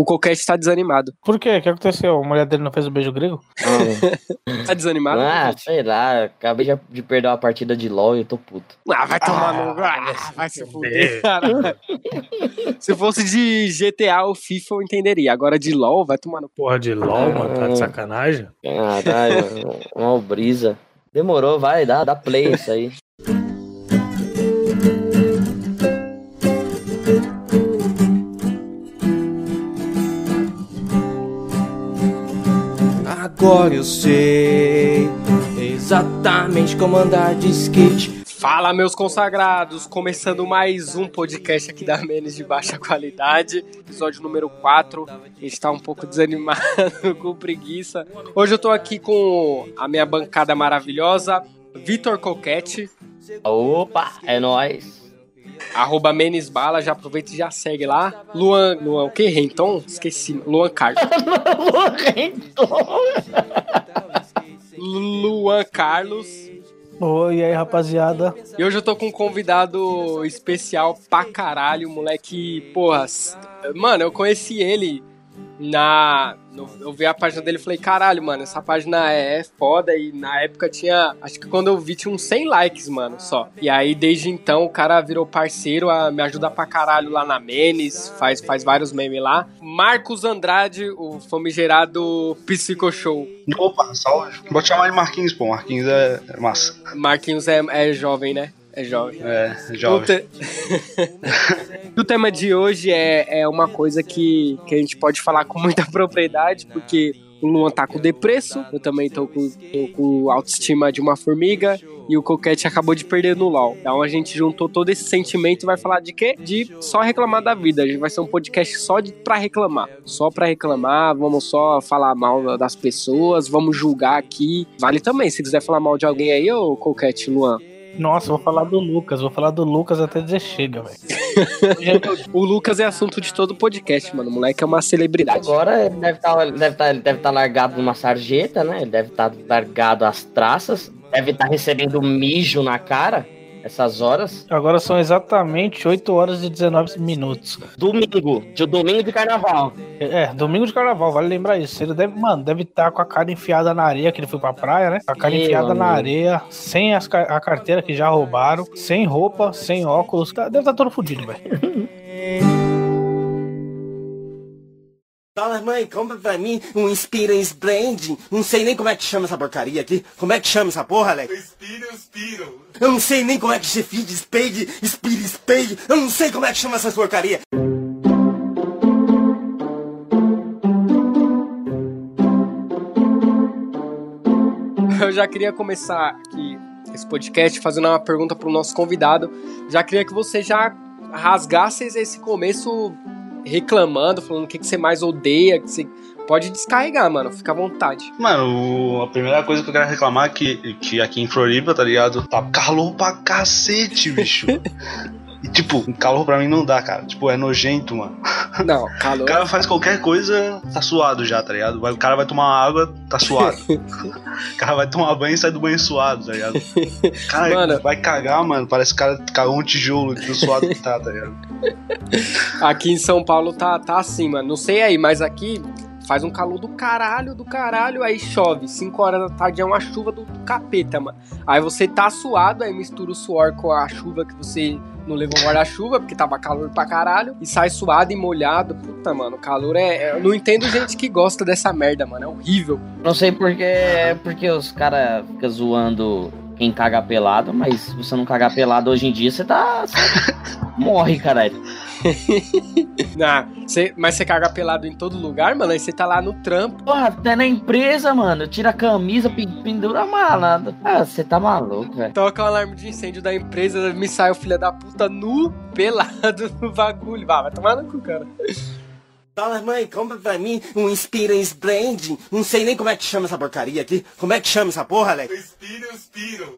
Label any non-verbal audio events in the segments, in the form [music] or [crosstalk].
O Coquete tá desanimado. Por quê? O que aconteceu? A mulher dele não fez o beijo grego? [laughs] tá desanimado? Ah, sei lá. Acabei de- de perder uma partida de LOL e eu tô puto. Ah, vai tomar no. Ah, vai se fuder, caralho. [laughs] Se fosse de GTA ou FIFA, eu entenderia. Agora de LOL, vai tomar no. Porra de LOL, mano, tá de sacanagem. Caralho, [laughs] uma brisa. Demorou, vai, dá, dá play isso aí. Agora eu sei exatamente como andar de skate. Fala, meus consagrados! Começando mais um podcast aqui da Menes de baixa qualidade, episódio número 4. A gente tá um pouco desanimado, [laughs] com preguiça. Hoje eu tô aqui com a minha bancada maravilhosa, Vitor Coquete, Opa, é nóis. Arroba Menesbala, já aproveita e já segue lá. Luan, Luan, o que? Renton? Esqueci. Luan Carlos. [laughs] Luan Carlos. Oi, e aí, rapaziada? E hoje eu tô com um convidado especial pra caralho, moleque, porra. Mano, eu conheci ele na. Eu vi a página dele e falei, caralho, mano, essa página é, é foda. E na época tinha. Acho que quando eu vi tinha uns 100 likes, mano, só. E aí, desde então, o cara virou parceiro, a- me ajuda pra caralho lá na Menes, faz, faz vários memes lá. Marcos Andrade, o famigerado Psico Show. Opa, salve. Pode chamar de Marquinhos, pô. Marquinhos é, é massa. Marquinhos é, é jovem, né? É jovem. É, O, jovem. te- [laughs] o tema de hoje é, é uma coisa que, que a gente pode falar com muita propriedade, porque o Luan tá com depresso, eu também tô com, tô com autoestima de uma formiga, e o Coquete acabou de perder no LOL. Então a gente juntou todo esse sentimento e vai falar de quê? De só reclamar da vida. A gente vai ser um podcast só de, pra reclamar. Só pra reclamar, vamos só falar mal das pessoas, vamos julgar aqui. Vale também, se quiser falar mal de alguém aí, ô Coquete, Luan. Nossa, vou falar do Lucas, vou falar do Lucas até dizer chega, velho. [laughs] O Lucas é assunto de todo podcast, mano. O moleque é uma celebridade. Agora ele deve estar deve tá, deve tá largado numa sarjeta, né? Ele deve estar largado às traças. Deve estar recebendo mijo na cara essas horas. Agora são exatamente 8 horas e 19 minutos. Domingo, de domingo de carnaval. É, domingo de carnaval, vale lembrar isso. Ele deve, mano, deve estar com a cara enfiada na areia, que ele foi pra praia, né? Com a cara Meu enfiada na amigo. areia, sem as a carteira que já roubaram, sem roupa, sem óculos. Tá- Deve estar todo fudido, velho. [laughs] mãe, compra pra mim um Experience Blend. Não sei nem como é que chama essa porcaria aqui. Como é que chama essa porra, Alex? Spiro, Spiro. Eu não sei nem como é que se feed, Spade, Speed, Spade. Eu não sei como é que chama essas porcaria. Eu já queria começar aqui esse podcast fazendo uma pergunta pro nosso convidado. Já queria que você já rasgasse esse começo reclamando, falando o que, que você mais odeia, que você pode descarregar, mano. Fica à vontade. Mano, o- a primeira coisa que eu quero reclamar é que, que aqui em Floripa, tá ligado? Tá calor pra cacete, [laughs] bicho. E, tipo, calor pra mim não dá, cara. Tipo, é nojento, mano. Não, O calor. cara faz qualquer coisa, tá suado já, tá ligado? O cara vai tomar água, tá suado. [laughs] o cara vai tomar banho e sai do banho suado, tá ligado? O [laughs] cara Mano. vai cagar, mano. Parece que o cara cagou um tijolo tão suado que tá, tá ligado? Aqui em São Paulo tá, tá assim, mano. Não sei aí, mas aqui faz um calor do caralho, do caralho, aí chove. 5 horas da tarde é uma chuva do, do capeta, mano. Aí você tá suado, aí mistura o suor com a chuva que você não levou guarda-chuva, porque tava calor pra caralho, e sai suado e molhado. Puta, mano, o calor é. é- Eu não entendo gente que gosta dessa merda, mano. É horrível. Não sei porque, porque os caras ficam zoando quem caga pelado, mas se você não cagar pelado hoje em dia, você tá. [laughs] morre, caralho. [laughs] Ah, cê- mas você caga pelado em todo lugar, mano. Aí você tá lá no trampo. Porra, até na empresa, mano. Tira a camisa, pen- pendura a mala. Ah, você tá maluco, velho. Toca o alarme de incêndio da empresa, me sai o filho da puta nu, pelado no bagulho. Vá, vai tomar no cu, cara. Fala, mãe, compra pra mim um Experience Blend. Não sei nem como é que chama essa porcaria aqui. Como é que chama essa porra, Alex?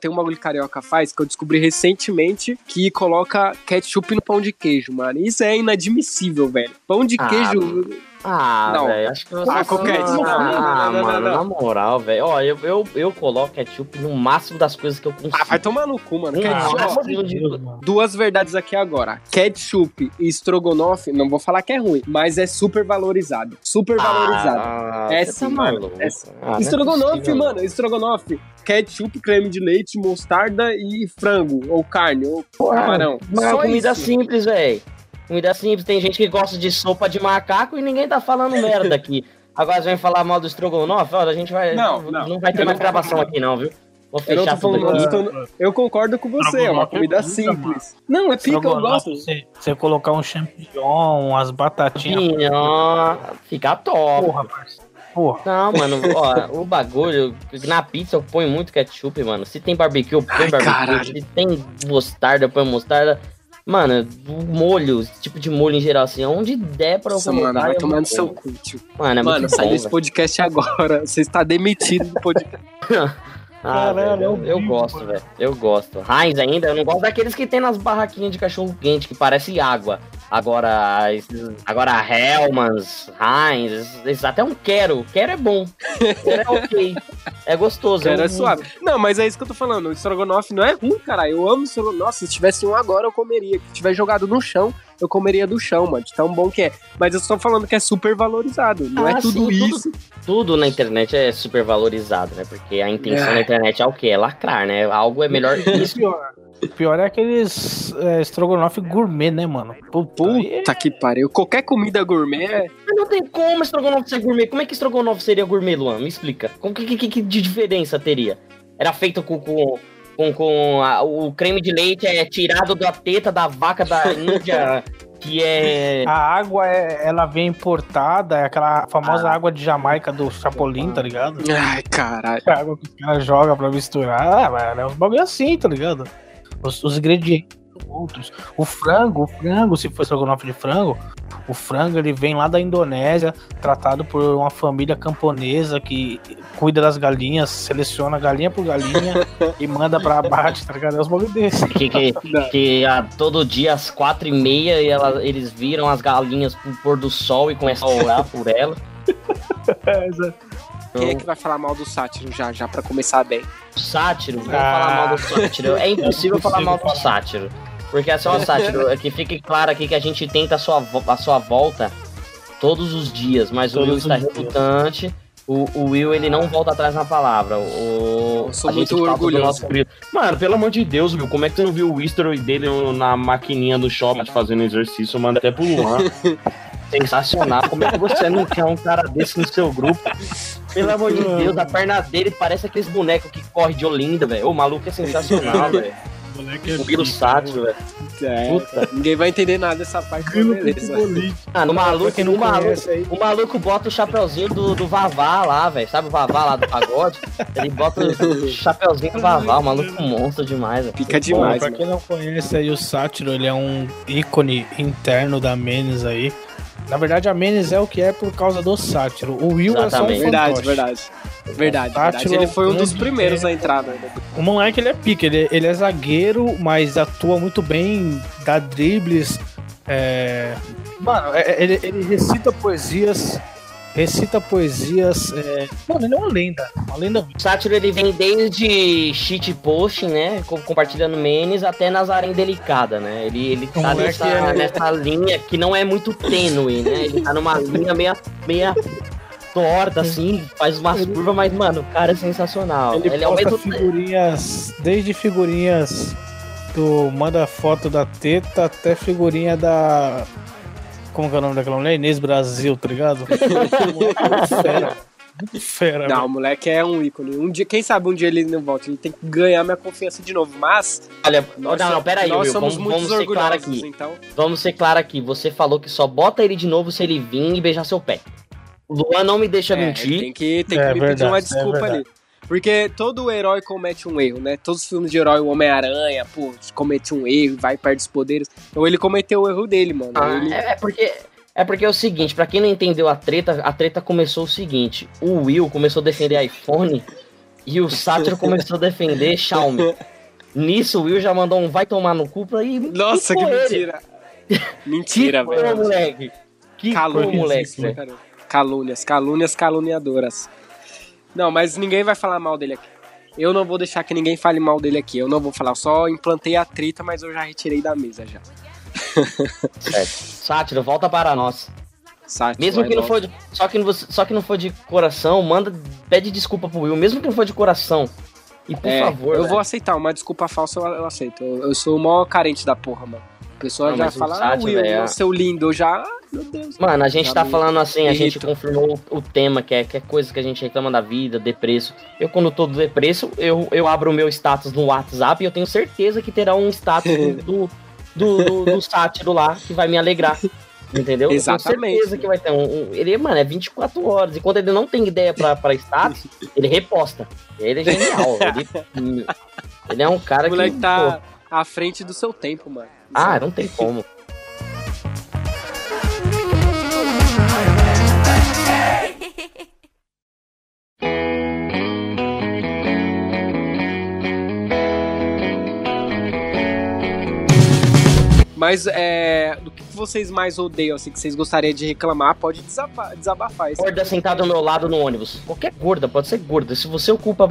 Tem um bagulho que carioca faz que eu descobri recentemente que coloca ketchup no pão de queijo, mano. Isso é inadmissível, velho. Pão de Ah, queijo. Ah, Não. velho, acho que você. Ah, com ketchup. Ah, Não, não, mano, não, na moral, velho. Ó, eu, eu, eu coloco ketchup no máximo das coisas que eu consigo. Ah, vai tomar no cu, mano. Ketchup, ah. Duas verdades aqui agora. Ketchup e estrogonofe, não vou falar que é ruim, mas é super valorizado. Super valorizado. Ah, É você sim, tá mano. É Ah, é estrogonofe, possível, mano, estrogonofe. Ketchup, creme de leite, mostarda e frango, ou carne, ou camarão. Mas é Só comida isso. simples, velho. Comida simples. Tem gente que gosta de sopa de macaco e ninguém tá falando [laughs] merda aqui. Agora você vem falar mal do estrogonofe, olha, a gente vai. Não, não. vai ter Eu mais não- gravação aqui, não, viu? Vou Eu não tô fechar tudo falando aqui. mal do Eu concordo com você, é uma comida simples. Não, é pica, eu gosto. Você, você colocar um champignon, umas batatinhas. Pinhão, fica top. Porra, parceiro. Porra. Não, mano, ó, o bagulho, na pizza eu ponho muito ketchup, mano. Se tem barbecue, eu ponho Ai, barbecue. caralho. Se tem mostarda, eu ponho mostarda. Mano, o molho, esse tipo de molho em geral, assim, onde der pra eu Nossa, mano, colocar, vai tomar no seu cu, tio. Mano, é Mano, sai desse podcast agora. [laughs] Você está demitido do podcast. [laughs] Ah, Caralho, velho, é eu, eu gosto, mano. velho. Eu gosto. Heinz ainda, eu não gosto daqueles que tem nas barraquinhas de cachorro quente, que parece água. Agora, agora Hellmans, Heinz, até um Quero. Quero é bom. Quero é ok. É gostoso. Cara, eu- é suave. Não, mas é isso que eu tô falando. O estrogonofe não é ruim, cara. Eu amo estrogonofe. Nossa, se tivesse um agora, eu comeria. Se tiver jogado no chão, eu comeria do chão, mano. De tão bom que é. Mas eu só tô falando que é super valorizado. Não Ah, é tudo sim, tudo- isso. Tudo na internet é super valorizado, né? Porque a intenção É. da internet é o quê? É lacrar, né? Algo é melhor que [laughs] isso. Pior, o pior é aqueles é, estrogonofe gourmet, né, mano? Puta, Puta que pariu. Qualquer comida gourmet é. Mas não tem como estrogonofe ser gourmet. Como é que estrogonofe seria gourmet, Luan? Me explica. Com que, que, que de diferença teria? Era feito com, com, com, com a- o creme de leite é tirado da teta da vaca da [laughs] Índia, que é. A água, é, ela vem importada, é aquela famosa Ah. água de Jamaica do Chapolin, tá ligado? Ai, caralho. A água que os caras jogam pra misturar. Ah, mano, é uns bagulho assim, tá ligado? Os, os ingredientes outros. O frango, o frango, se for estrogonofe de frango, o frango ele vem lá da Indonésia, tratado por uma família camponesa que cuida das galinhas, seleciona galinha por galinha [laughs] e manda pra abate, tá ligado? É bagulho desse. Que, que, que a, todo dia às quatro e meia e ela- eles viram as galinhas pro pôr do sol e começam a orar por ela. [laughs] Quem é que vai falar mal do sátiro já, já pra começar bem? Sátiro, vamos Ah. falar mal do sátiro. É impossível falar mal do sátiro. Porque é só o sátiro. É [laughs] que fique claro aqui que a gente tenta a sua, a sua volta todos os dias, mas o Todos Will os está dias. relutante. O, o Will, ele não volta atrás na palavra. O, Eu sou a gente muito orgulhoso. nosso querido- Mano, pelo amor de Deus, Will, como é que você não viu o history dele na maquininha do shopping fazendo exercício? Manda até pro Luan. [laughs] Sensacional. Como é que você não quer um cara desse no seu grupo? Pelo amor de Deus, a perna dele parece aqueles bonecos que corre de Olinda, velho. O maluco é sensacional, [laughs] velho. O Will Sátiro, velho. É, Puta. ninguém vai entender nada dessa parte, mas beleza. Mano, o maluco, quem não o maluco, o maluco bota o chapeuzinho do, do Vavá lá, velho. Sabe o Vavá lá do pagode? Ele bota o chapeuzinho do Vavá, o maluco é monstro demais, velho. Fica Bom, demais, pra mano. quem não conhece aí o Sátiro, ele é um ícone interno da Menes aí. Na verdade, a Menes é o que é por causa do Sátiro. O Will é só um Exatamente. Verdade, fantoche. verdade. Verdade, Sátiro verdade. Ele é um foi um dos primeiros é. a entrar, né? O moleque, ele é pica. Ele, ele é zagueiro, mas atua muito bem, dá dribles. é, Mano, é- é- ele, ele recita poesias. Recita poesias. é, Mano, ele é uma lenda. Uma lenda. O Sátiro ele vem desde shit posting, né? co- Compartilhando memes até Nazaré Delicada, né? Ele, ele tá moleque nessa, é- nessa linha que não é muito tênue, né? Ele tá numa linha meia, meia torta, assim, faz umas curvas, mas, mano, o cara é sensacional. Ele, Ele, é posta mesmo figurinhas, desde figurinhas do manda foto da teta até figurinha da. Como que é o nome daquela mulher? Inês Brasil, tá ligado? Fera. [laughs] Fera. Não, velho. o moleque é um ícone. Um dia, quem sabe um dia ele não volta. Ele tem que ganhar minha confiança de novo. Mas. Olha, Nós, não, não, pera aí, nós Will, somos vamos, muito vamos ser claro aqui. então. Vamos ser claro aqui. Você falou que só bota ele de novo se ele vir e beijar seu pé. O Luan não me deixa É, mentir. tem que, tem É que me pedir verdade, uma é desculpa verdade. ali. Porque todo herói comete um erro, né? Todos os filmes de herói, o Homem-Aranha, pô, comete um erro, vai perto dos poderes. Então ele cometeu o erro dele, mano. Ah, Ele- é, é porque é porque é o seguinte, pra quem não entendeu a treta, a treta começou o seguinte: o Will começou a defender iPhone e o Sátiro [laughs] começou a defender Xiaomi. Nisso o Will já mandou um vai tomar no cu pra ir. Nossa, [laughs] que mentira. mentira, velho. moleque. Que Calúnias, moleque, né, calúnias, calúnias caluniadoras. Não, mas ninguém vai falar mal dele aqui. Eu não vou deixar que ninguém fale mal dele aqui. Eu não vou falar, eu só implantei a trita, mas eu já retirei da mesa já. Certo. [laughs] Sátiro, volta para nós. Sátiro, Mesmo que não for de, só que não só que não for de coração, manda pede desculpa pro Will, mesmo que não for de coração. E por É, favor, eu velho. vou aceitar, uma desculpa falsa eu, eu aceito. Eu, eu sou o maior carente da porra, mano. A pessoa Não, já fala, ah, Sátiro, Will, velho, é- seu lindo, eu já. ah, Meu Deus. Mano, a gente tá falando assim, a gente confirmou o tema, que é, que é coisa que a gente reclama da vida, depresso. Eu, quando tô depresso, eu, eu abro o meu status no WhatsApp e eu tenho certeza que terá um status [laughs] do, do, do, do sátiro lá que vai me alegrar. Entendeu? Eu Exatamente. tenho certeza que vai ter um, um- Ele, mano, é 24 horas. E quando ele não tem ideia pra, pra status, [laughs] ele reposta. Ele é genial. ele, [laughs] ele é um cara O moleque que. tá pô, à frente do seu tempo, mano. Ah, não tem como. Mas é, do que vocês mais odeiam, assim, que vocês gostariam de reclamar, pode desabafar, desabafar isso. Gorda sentada ao meu lado no ônibus. Qualquer gorda, pode ser gorda. Se você ocupa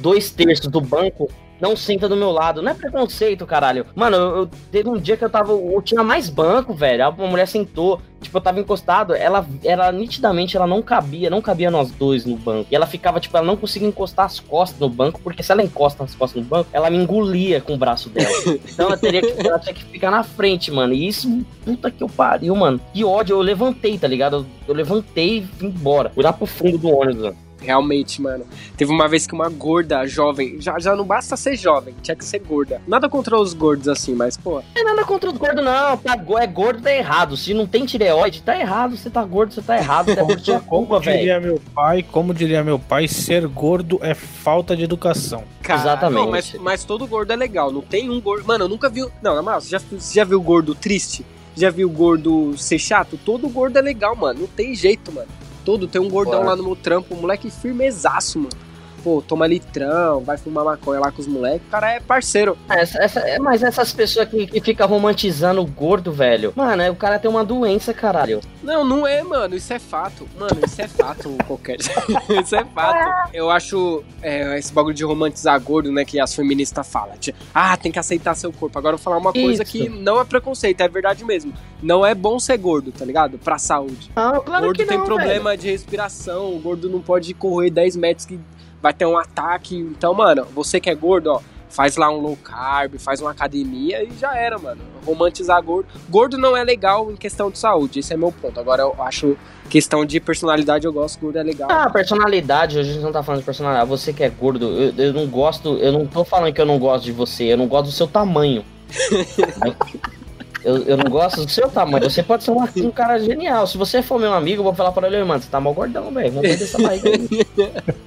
dois terços do banco, não senta do meu lado. Não é preconceito, caralho. Mano, eu, eu- teve um dia que eu tava. Eu tinha mais banco, velho. Uma mulher sentou. Tipo, eu tava encostado. Ela, ela nitidamente, ela não cabia, não cabia nós dois no banco. E ela ficava, tipo, ela não conseguia encostar as costas no banco, porque se ela encosta as costas no banco, ela me engolia com o braço dela. Então ela teria que, ela tinha que ficar na frente, mano. E isso, puta que eu pariu, mano. Que ódio, eu levantei, tá ligado? Eu, eu levantei e vim embora. Fui lá pro fundo do ônibus, mano. Realmente, mano. Teve uma vez que uma gorda jovem, já, já não basta ser jovem, tinha que ser gorda. Nada contra os gordos assim, mas, pô, é nada contra os gordos, não. Tá, é gordo, tá errado. Se não tem tireoide, tá errado. Você tá gordo, você tá errado. Tá sua culpa, Como velho. diria meu pai, como diria meu pai, ser gordo é falta de educação. cara. Exatamente. não, mas, mas todo gordo é legal. Não tem um gordo. Mano, eu nunca vi. Não, na moral, você já, você já viu gordo triste? Já viu gordo ser chato? Todo gordo é legal, mano. Não tem jeito, mano. Todo. Tem um gordão Bora. lá no meu trampo, um moleque firmezaço, mano. Pô, toma litrão, vai fumar maconha lá com os moleques. O cara é parceiro. Essa, essa- é, mas essas pessoas que, que ficam romantizando o gordo, velho. Mano, é, o cara tem uma doença, caralho. Não, não é, mano. Isso é fato. Mano, isso é fato, [laughs] qualquer. [laughs] isso é fato. Eu acho é, esse bagulho de romantizar gordo, né? Que as feministas falam. Tipo, ah, tem que aceitar seu corpo. Agora eu vou falar uma coisa Isso. que não é preconceito, é verdade mesmo. Não é bom ser gordo, tá ligado? Pra saúde. Não, claro gordo que tem não, problema de respiração. O gordo não pode correr 10 metros que vai ter um ataque. Então, mano, você que é gordo, ó. Faz lá um low carb, faz uma academia e já era, mano. Romantizar gordo. Gordo não é legal em questão de saúde, esse é meu ponto. Agora eu acho questão de personalidade, eu gosto, gordo é legal. Ah, personalidade, hoje a gente não tá falando de personalidade. Você que é gordo, eu, eu não gosto, eu não tô falando que eu não gosto de você, eu não gosto do seu tamanho. [laughs] eu, eu não gosto do seu tamanho. Você pode ser um, [laughs] um cara genial. Se você for meu amigo, eu vou falar pra ele, mano, você tá mal gordão, velho. Vamos perder essa barriga aí.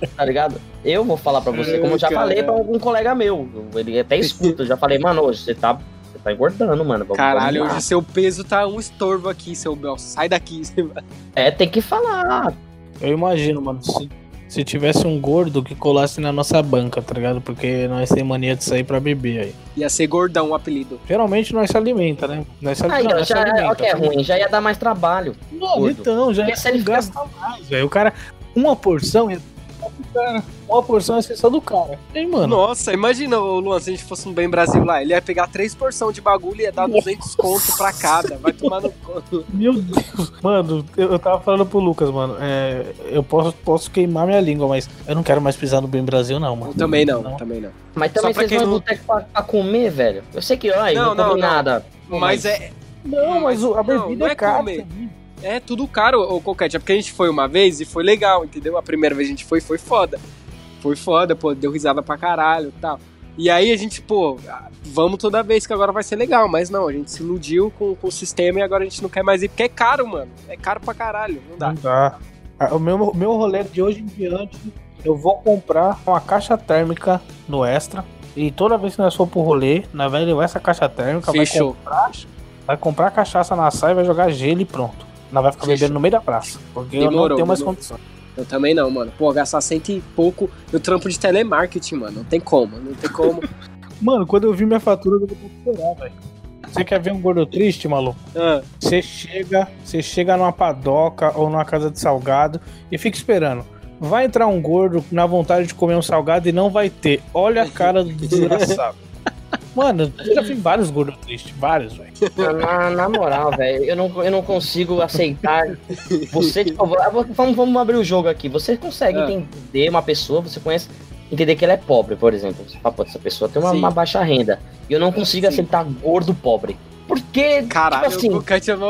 [laughs] Tá ligado? Eu vou falar pra você, como eu já Ai, falei cara. pra algum colega meu. Ele até escuta, eu já falei, mano, hoje você tá, você tá engordando, mano. Vamos- Caralho, vamos hoje seu peso tá um estorvo aqui, seu Bel. Sai daqui. É, tem que falar. Eu imagino, mano, se, se tivesse um gordo que colasse na nossa banca, tá ligado? Porque nós temos mania de sair pra beber aí. Ia ser gordão o apelido. Geralmente nós se alimenta, né? Nós se, Aí, ó, nós se já é alimenta. que é ruim, já ia dar mais trabalho. Não, gordo. então, já se fica- gasta mais, velho. O cara, uma porção é do cara. Uma porção é só do cara. Ei, mano. Nossa, imagina, Luan, se a gente fosse um bem Brasil lá, ele ia pegar três porções de bagulho e ia dar 200 conto pra cada. Vai tomar no conto. [laughs] Meu Deus. Mano, eu, eu tava falando pro Lucas, mano. é, eu posso, posso queimar minha língua, mas eu não quero mais pisar no bem Brasil, não, mano. Eu também não, também não. Mas também vocês vão no não- boteco pra, pra comer, velho. Eu sei que, ai, Não, não, não, não. nada. Mas é, Não, mas a Não, bebida não é é cara. comer. É tudo caro, ô Coquete. É porque a gente foi uma vez e foi legal, entendeu? A primeira vez a gente foi, foi foda. Foi foda, pô, deu risada pra caralho e tal. E aí a gente, pô, ah, vamos toda vez que agora vai ser legal. Mas não, a gente se iludiu com, com o sistema e agora a gente não quer mais ir, porque é caro, mano. É caro pra caralho, não dá. Não dá. Ah, O meu, o meu rolê de hoje em diante, eu vou comprar uma caixa térmica no Extra. E toda vez que nós for pro rolê, nós vai levar essa caixa térmica, vai Fechou. comprar, vai comprar cachaça na saia, vai jogar gelo e pronto. Nós vai ficar Fechou. bebendo no meio da praça. Porque eu não Demorou, tenho mais demorou. condições. Eu também não, mano. Pô, gastar cento e pouco no trampo de telemarketing, mano. Não tem como, não tem como. [laughs] Mano, quando eu vi minha fatura, eu vou chorar, velho. Você quer ver um gordo triste, maluco? Ah, Você chega, você chega numa padoca ou numa casa de salgado e fica esperando. Vai entrar um gordo na vontade de comer um salgado e não vai ter. Olha a cara do desgraçado. [laughs] Mano, eu já vi vários gordos tristes, vários, velho. Na, na moral, velho, eu não, eu não consigo aceitar. Você, tipo, vamos, vamos abrir o jogo aqui. Você consegue Ah. entender uma pessoa, você conhece, entender que ela é pobre, por exemplo. Você fala, pô, essa pessoa tem uma, uma baixa renda. E eu não consigo Sim. aceitar gordo pobre. Porque, caralho, tipo assim, o Kant chamou.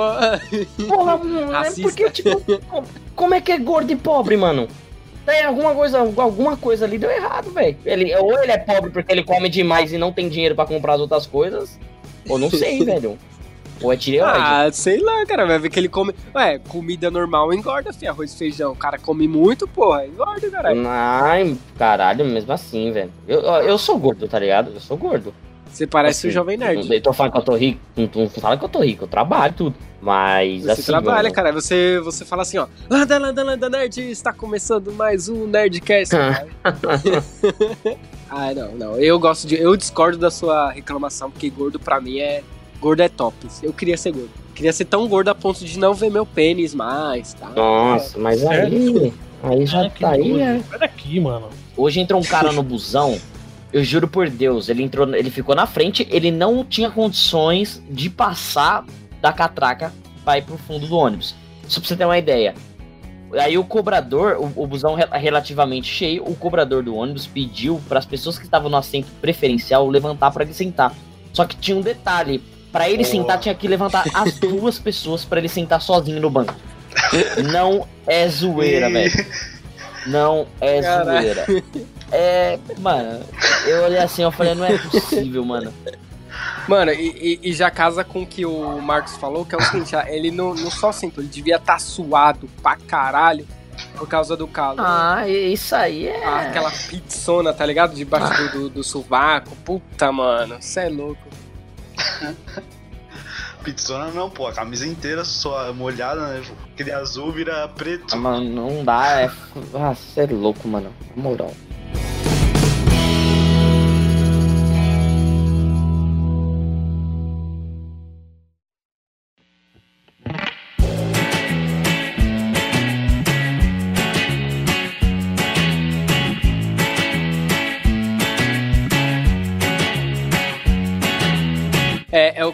porra, mano, é porque, tipo, como é que é gordo e pobre, mano? Tem alguma coisa, alguma coisa ali deu errado, velho. Ele, ou ele é pobre porque ele come demais e não tem dinheiro pra comprar as outras coisas, ou não sei, [laughs] velho. Ou é tireoide. Ah, sei lá, cara. Vai ver que ele come. Ué, comida normal engorda, fi. Arroz e feijão. O cara come muito, porra. Engorda, caralho. Ai, caralho, mesmo assim, velho. Eu, eu sou gordo, tá ligado? Eu sou gordo. Você parece Assim, o Jovem Nerd. Eu tô falando que eu tô rico. Não, não fala que eu tô rico, eu trabalho tudo. Mas Você assim. trabalha, mano, cara. Você, você fala assim, ó. Landa, landa, landa, nerd. Está começando mais um Nerdcast. [laughs] ah, não, não. Eu gosto de. Eu discordo da sua reclamação, porque gordo pra mim é. Gordo é top. Eu queria ser gordo. Queria ser tão gordo a ponto de não ver meu pênis mais, tá? Nossa, mas aí. Aí já Ah, tá aí. é. Sai daqui, mano. Hoje entrou um cara no busão. Eu juro por Deus, ele entrou, ele ficou na frente, ele não tinha condições de passar da catraca pra ir pro fundo do ônibus. Só pra você ter uma ideia. Aí o cobrador, o, o busão re- relativamente cheio, o cobrador do ônibus pediu para as pessoas que estavam no assento preferencial levantar para ele sentar. Só que tinha um detalhe, Pra ele sentar tinha que levantar as [laughs] duas pessoas pra ele sentar sozinho no banco. Não é zoeira, velho. Não é zoeira. É, mano, eu olhei assim, eu falei, não é possível, mano. Mano, e, e- já casa com o que o Marcos falou, que é o seguinte, ele não, não só sentou, ele devia estar suado pra caralho por causa do calor. Ah, isso aí é. Ah, Aquela pizzona, tá ligado? Debaixo do, do, do sovaco. Puta, mano, cê é louco. [laughs] Pizzona não, pô, a camisa inteira só molhada, né? Aquele azul vira preto. Ah, Mano, não dá, é. Ah, você é louco, mano. Moral.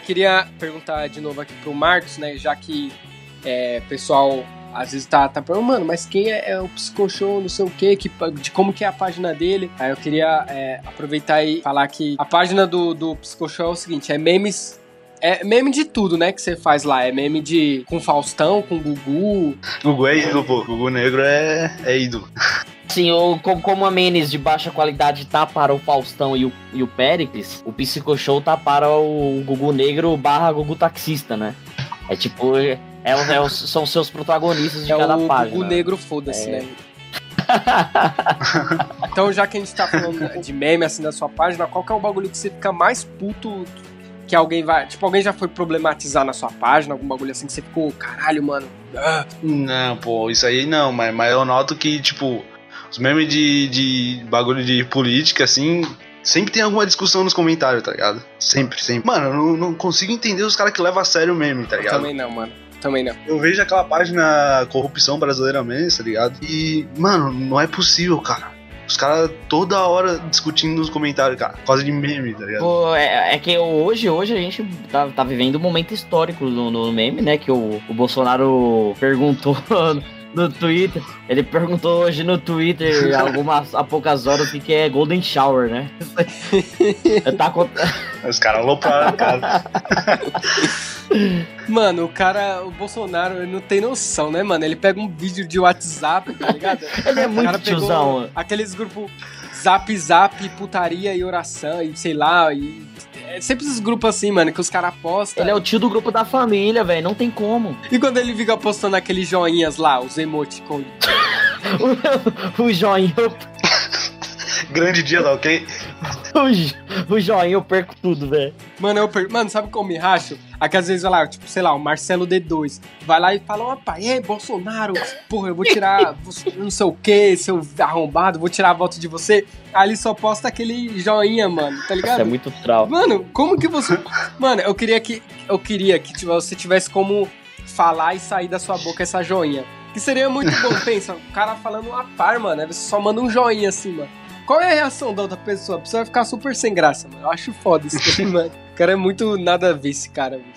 Queria perguntar de novo aqui pro Marcos, né? Já que é, pessoal às vezes tá, tá perguntando, mano, mas quem é, é o Psicoshow, não sei o quê, que, de como que é a página dele. Aí eu queria é, aproveitar e falar que a página do, do Psicoshow é o seguinte, é memes. É meme de tudo, né, que você faz lá. É meme de com Faustão, com Gugu. Gugu é ídolo, pô. Gugu Negro é, é ídolo. [laughs] Sim, o, como, como a memes de baixa qualidade tá para o Faustão e o, e o Pericles, o Psico Show tá para o Gugu Negro barra Gugu Taxista, né? É tipo, é, é os- são seus protagonistas de É cada o página. Gugu Negro, foda-se, É. né? [laughs] Então, já que a gente tá falando de meme assim da sua página, qual que é o bagulho que você fica mais puto que alguém vai. Tipo, alguém já foi problematizar na sua página, algum bagulho assim que você ficou, caralho, mano. ah, Não, pô, isso aí não, mas, mas eu noto que, tipo, os memes de, de bagulho de política, assim, sempre tem alguma discussão nos comentários, tá ligado? Sempre, sempre. Mano, eu não, não consigo entender os caras que levam a sério o meme, tá ligado? também não, mano. Também não. Eu vejo aquela página Corrupção Brasileira Memes, tá ligado? E, mano, não é possível, cara. Os caras toda hora discutindo nos comentários, cara, por causa de meme, tá ligado? Pô, é, é que hoje, hoje a gente tá, tá vivendo um momento histórico no, no meme, né? Que o, o Bolsonaro perguntou [laughs] no Twitter. Ele perguntou hoje no Twitter, algumas, há poucas horas, o que, que é Golden Shower, né? [laughs] tá, acon- Os caras alopraram, cara. Mano, o cara, o Bolsonaro, ele não tem noção, né, mano? Ele pega um vídeo de WhatsApp, tá ligado? [laughs] Ele é muito tiozão. Aqueles grupos zap zap, putaria e oração, e sei lá, e. É sempre esses grupos assim, mano, que os caras postam. Ele é o tio do grupo da família, velho. Não tem como. E quando ele fica postando aqueles joinhas lá, os emoticons. [laughs] O, o joinha, Grande dia, tá ok? [laughs] o, jo- o joinha, eu perco tudo, velho. Mano, eu per... Mano, sabe como eu me racho? Aqui às vezes, vai lá, tipo, sei lá, o Marcelo D2 vai lá e fala, opa, e aí, Bolsonaro, porra, eu vou tirar [laughs] você, não sei o que, seu arrombado, vou tirar a volta de você. Aí ele só posta aquele joinha, mano, tá Isso ligado? é muito trau. Mano, como que você. Mano, eu queria que. Eu queria que tipo, você tivesse como falar e sair da sua boca essa joinha. Que seria muito bom, [laughs] pensa, o cara falando uma par, mano. Aí você só manda um joinha assim, mano. Qual é a reação da outra pessoa? A pessoa vai ficar super sem graça, mano. Eu acho foda isso daí, [laughs] mano. O cara é muito nada a ver, esse cara, mano.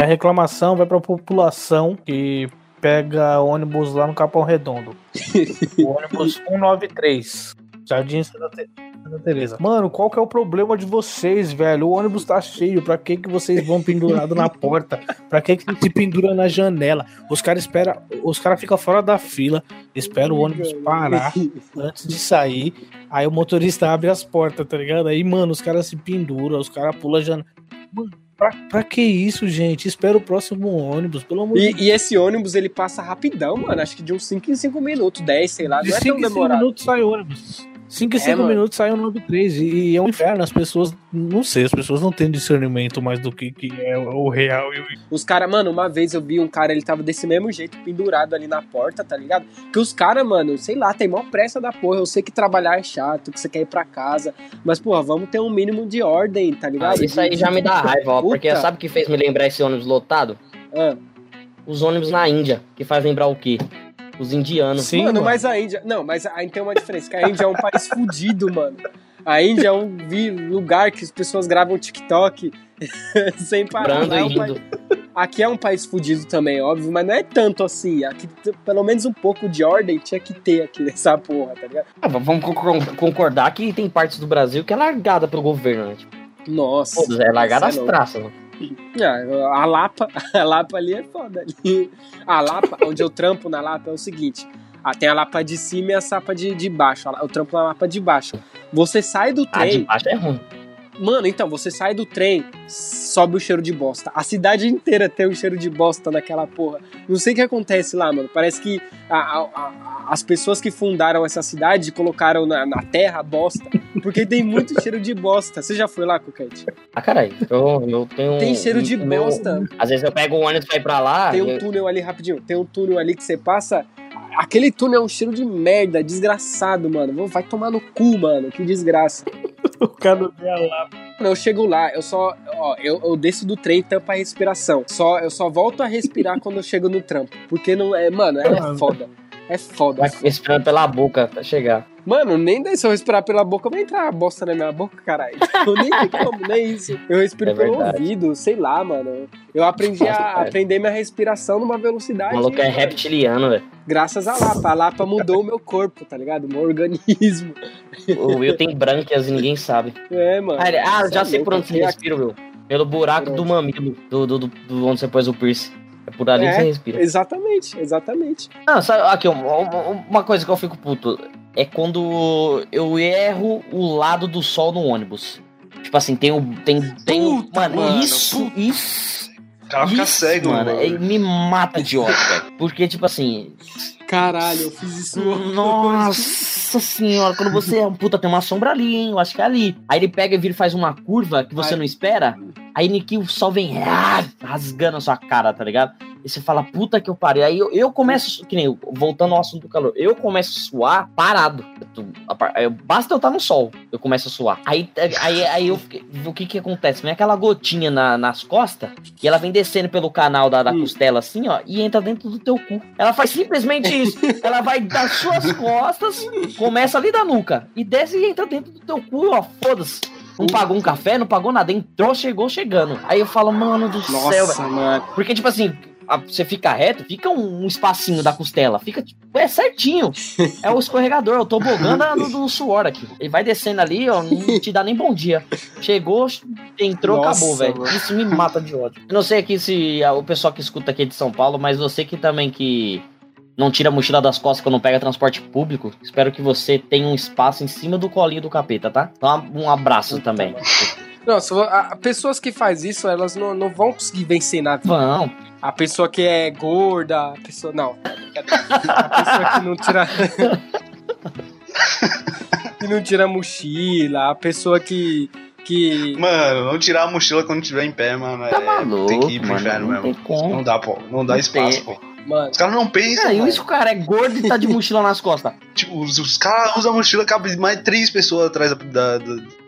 A reclamação vai pra população que pega ônibus lá no Capão Redondo. [laughs] o ônibus 193. Jardim Santa, Te- Santa Teresa. Mano, qual que é o problema de vocês, velho? O ônibus tá cheio. Pra que que vocês vão pendurado na porta? Pra que que se pendura na janela? Os caras esperam, os caras ficam fora da fila, esperam o ônibus parar [laughs] antes de sair. Aí o motorista abre as portas, tá ligado? Aí, mano, os caras se penduram, os caras pulam a janela. Mano, pra, pra que isso, gente? Espera o próximo ônibus, pelo amor de E, e esse ônibus, ele passa rapidão, mano. Acho que de uns 5 em 5 minutos, 10, sei lá. De Não é 5 tão em 5 demorado. minutos sai ônibus. 5 em É, 5 mano. minutos sai um 93. E, e é um inferno. As pessoas, não sei, as pessoas não têm discernimento mais do que, que é o real e o. Os caras, mano, uma vez eu vi um cara, ele tava desse mesmo jeito, pendurado ali na porta, tá ligado? Que os caras, mano, sei lá, tem mó pressa da porra. Eu sei que trabalhar é chato, que você quer ir pra casa. Mas, porra, vamos ter um mínimo de ordem, tá Ah, ligado? isso aí já me dá raiva, ó. Puta. Porque sabe o que fez me lembrar esse ônibus lotado? Ah, Os ônibus na Índia, que faz lembrar o quê? Os indianos. Sim, mano, mano. mas a Índia. Não, mas aí tem uma diferença, que a Índia é um país fudido, mano. A Índia é um lugar que as pessoas gravam TikTok [laughs] sem parar. Brando é e um país-. Aqui é um país fudido também, óbvio, mas não é tanto assim. Aqui, pelo menos um pouco de ordem tinha que ter aqui nessa porra, tá ligado? Ah, vamos con- con- concordar que tem partes do Brasil que é largada pelo governo, né? Tipo, Nossa. Foda-se, é largada as é traças, mano. Ah, [laughs] a Lapa, a Lapa ali é foda. Ali. A Lapa, onde eu trampo na Lapa é o seguinte: ah, tem a Lapa de cima e a Lapa de, de baixo. Eu trampo na Lapa de baixo. Você sai do A de trem. baixo é ruim. Mano, então, você sai do trem, sobe o cheiro de bosta. A cidade inteira tem um cheiro de bosta naquela porra. Não sei o que acontece lá, mano. Parece que a- a- a- as pessoas que fundaram essa cidade colocaram na, na terra bosta. Porque tem muito [laughs] cheiro de bosta. Você já foi lá, Coquete? Ah, caralho. Eu, eu tenho. Tem cheiro de o meu- bosta. Às vezes eu pego o ônibus pra ir pra lá. Tem um eu- túnel ali, rapidinho. Tem um túnel ali que você passa. Aquele túnel é um cheiro de merda, desgraçado, mano. Vai tomar no cu, mano. Que desgraça. [laughs] O cara vê a lá. Eu chego lá, eu só. Ó, eu, eu desço do trem e tampo a respiração. Só, eu só volto a respirar [laughs] quando eu chego no trampo. Porque não é. Mano, é foda. É foda. Vai respirando pela boca até chegar. Mano, nem daí se eu respirar pela boca, vai entrar a bosta na minha boca, caralho. Eu nem como, nem isso. Eu respiro É pelo verdade. ouvido, sei lá, mano. Eu aprendi Nossa, a cara. aprender minha respiração numa O velocidade. maluco é mano, reptiliano, velho. Graças à Lapa. A Lapa mudou o meu corpo, tá ligado? O meu organismo. O Will tem brânquias e ninguém sabe. É, mano. Ah, já é sei por onde você respira, Will. Pelo buraco Por do mamilo, do, do, do, do onde você pôs o piercing. Por ali É. você respira. Exatamente, exatamente. Ah, sabe, aqui, uma, coisa que eu fico puto é quando eu erro o lado do sol no ônibus. Tipo assim, tem o. Tem, tem o- Puta, mano, mano, isso, isso. O cara fica isso, cego, mano. mano. me mata de ódio, velho. Porque, tipo assim. Caralho, eu fiz isso. Nossa senhora, quando você é um puta, tem uma sombra ali, hein? Eu acho que é ali. Aí ele pega e vira e faz uma curva que você Vai. não espera. Aí o sol vem ah, rasgando a sua cara, tá ligado? E você fala, puta que eu parei. Aí eu, eu começo, que nem, voltando ao assunto do calor, eu começo a suar parado. Eu basta eu estar no sol, eu começo a suar. Aí, aí, aí eu, o que que acontece? Vem aquela gotinha na- nas costas, e ela vem descendo pelo canal da, da Hum. costela assim, ó, e entra dentro do teu cu. Ela faz simplesmente isso. [laughs] ela vai das suas costas, começa ali da nuca, e desce e entra dentro do teu cu, ó, foda-se. Não pagou um café, não pagou nada, entrou, chegou chegando. Aí eu falo, mano do céu, velho. Nossa, mano. Porque, tipo assim, a- você fica reto, fica um, um espacinho da costela. Fica, tipo, é certinho. [laughs] É o escorregador, é o tobogã da- do, do suor aqui. Ele vai descendo ali, ó, não te dá nem bom dia. Chegou, entrou, Nossa, acabou, velho. Isso me mata de ódio. Eu não sei aqui se o pessoal que escuta aqui é de São Paulo, mas você que também que não tira a mochila das costas quando pega transporte público, espero que você tenha um espaço em cima do colinho do capeta, tá? Então, um abraço também. Não, a- pessoas que faz isso, elas não, não vão conseguir vencer na vida. Vão. A pessoa que é gorda, a pessoa. Não. A pessoa que não tira. [laughs] que não tira a mochila, a pessoa que. que. Mano, não tirar a mochila quando tiver em pé, mano. Tá é, maluco, tem que ir pro mano, inferno não mesmo. tem como. Não dá, pô. Não dá Não espaço, tem. pô. Mano, Os caras não pensam, É, e mano. isso, cara, é gordo e tá de [laughs] mochila nas costas. Tipo, os, os caras usam a mochila, cabe mais três pessoas atrás da, da,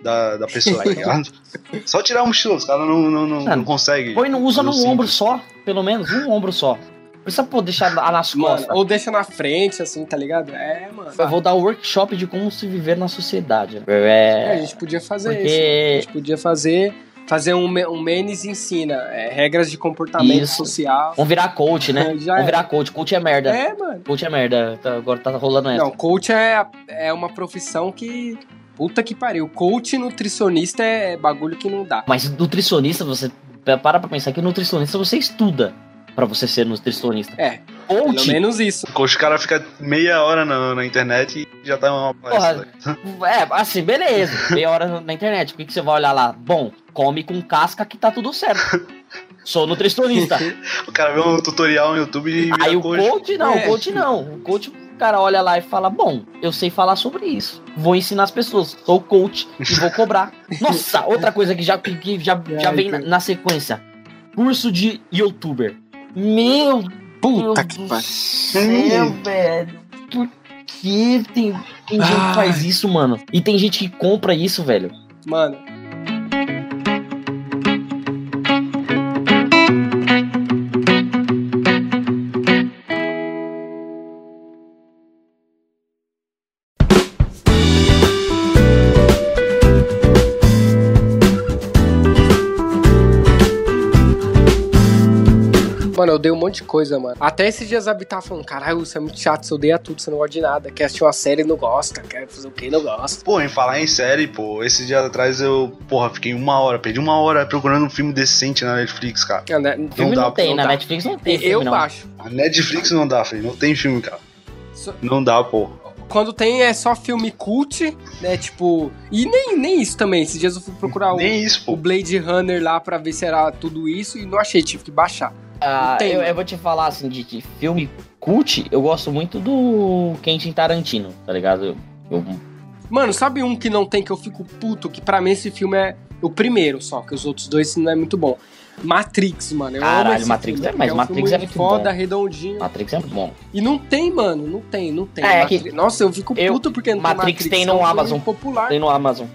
da, da pessoa, tá ligado? [laughs] Só tirar a mochila, os caras não, não, não, Mano, não conseguem. Põe, não usa no Simples. ombro só, pelo menos, um ombro só. Não Precisa pô, deixar nas mano, costas. ou deixa na frente, assim, tá ligado? É, mano. Eu vou dar um workshop de como se viver na sociedade. É, a É. gente podia fazer Porque- isso. A gente podia fazer. Fazer um, um Menes ensina. é, regras de comportamento Isso. social. Vamos virar coach, né? Vamos é. virar coach. Coach é merda. É, mano. Coach é merda. Tá- agora tá rolando essa. Não, coach é, é uma profissão que. Puta que pariu. Coach nutricionista é bagulho que não dá. Mas nutricionista, você. Para pra pensar que nutricionista você estuda pra você ser nutricionista. É, pelo Coach. menos isso. Os caras ficam meia hora na, na internet e já tá uma palestra. É, assim, beleza. [laughs] Meia hora na internet. O que, que você vai olhar lá? Bom, come com casca que tá tudo certo. Sou nutricionista. [laughs] O cara vê um tutorial no YouTube e Aí o coach. coach não, É. o coach não. O coach, o cara olha lá e fala: Bom, eu sei falar sobre isso. Vou ensinar as pessoas. Sou coach e vou cobrar. [laughs] Nossa, outra coisa que já, que já, já vem na, cara. na sequência: curso de youtuber. Meu Puta Deus que pariu. céu, velho. Por que tem, tem gente que faz isso, mano? E tem gente que compra isso, velho. Mano. Dei um monte de coisa, mano. Até esses dias a Bi tava falando, caralho, você é muito chato, você odeia tudo, você não gosta de nada. Quer assistir uma série e não gosta, quer fazer o que e não gosta. Pô, em falar em série, pô, esses dias atrás eu, porra, fiquei uma hora, perdi uma hora procurando um filme decente na Netflix, cara. É, né? Filme não, dá, tem, não na dá. Netflix não tem. Eu filme, não. baixo. A Netflix não dá, filho, não tem filme, cara. Só- Não dá, pô. Quando tem é só filme cult, né? Tipo. E nem, nem isso também. Esses dias eu fui procurar o, isso, o. Blade Runner lá pra ver se era tudo isso e não achei, tive que baixar. Ah, eu, eu vou te falar assim de, de filme cult, eu gosto muito do Quentin Tarantino, tá ligado? Eu, eu- Mano, sabe um que não tem que eu fico puto? Que pra mim esse filme é o primeiro só, que os outros dois não é muito bom. Matrix, mano. Eu Caralho, Matrix filme, é- mas porque um Matrix é muito foda, bom. redondinho. Matrix é muito bom. E não tem, mano. Não tem, não tem. É, Matri- que- Nossa, eu fico eu- puto porque não Matrix tem Matrix. tem no é um Amazon. popular. Tem no Amazon.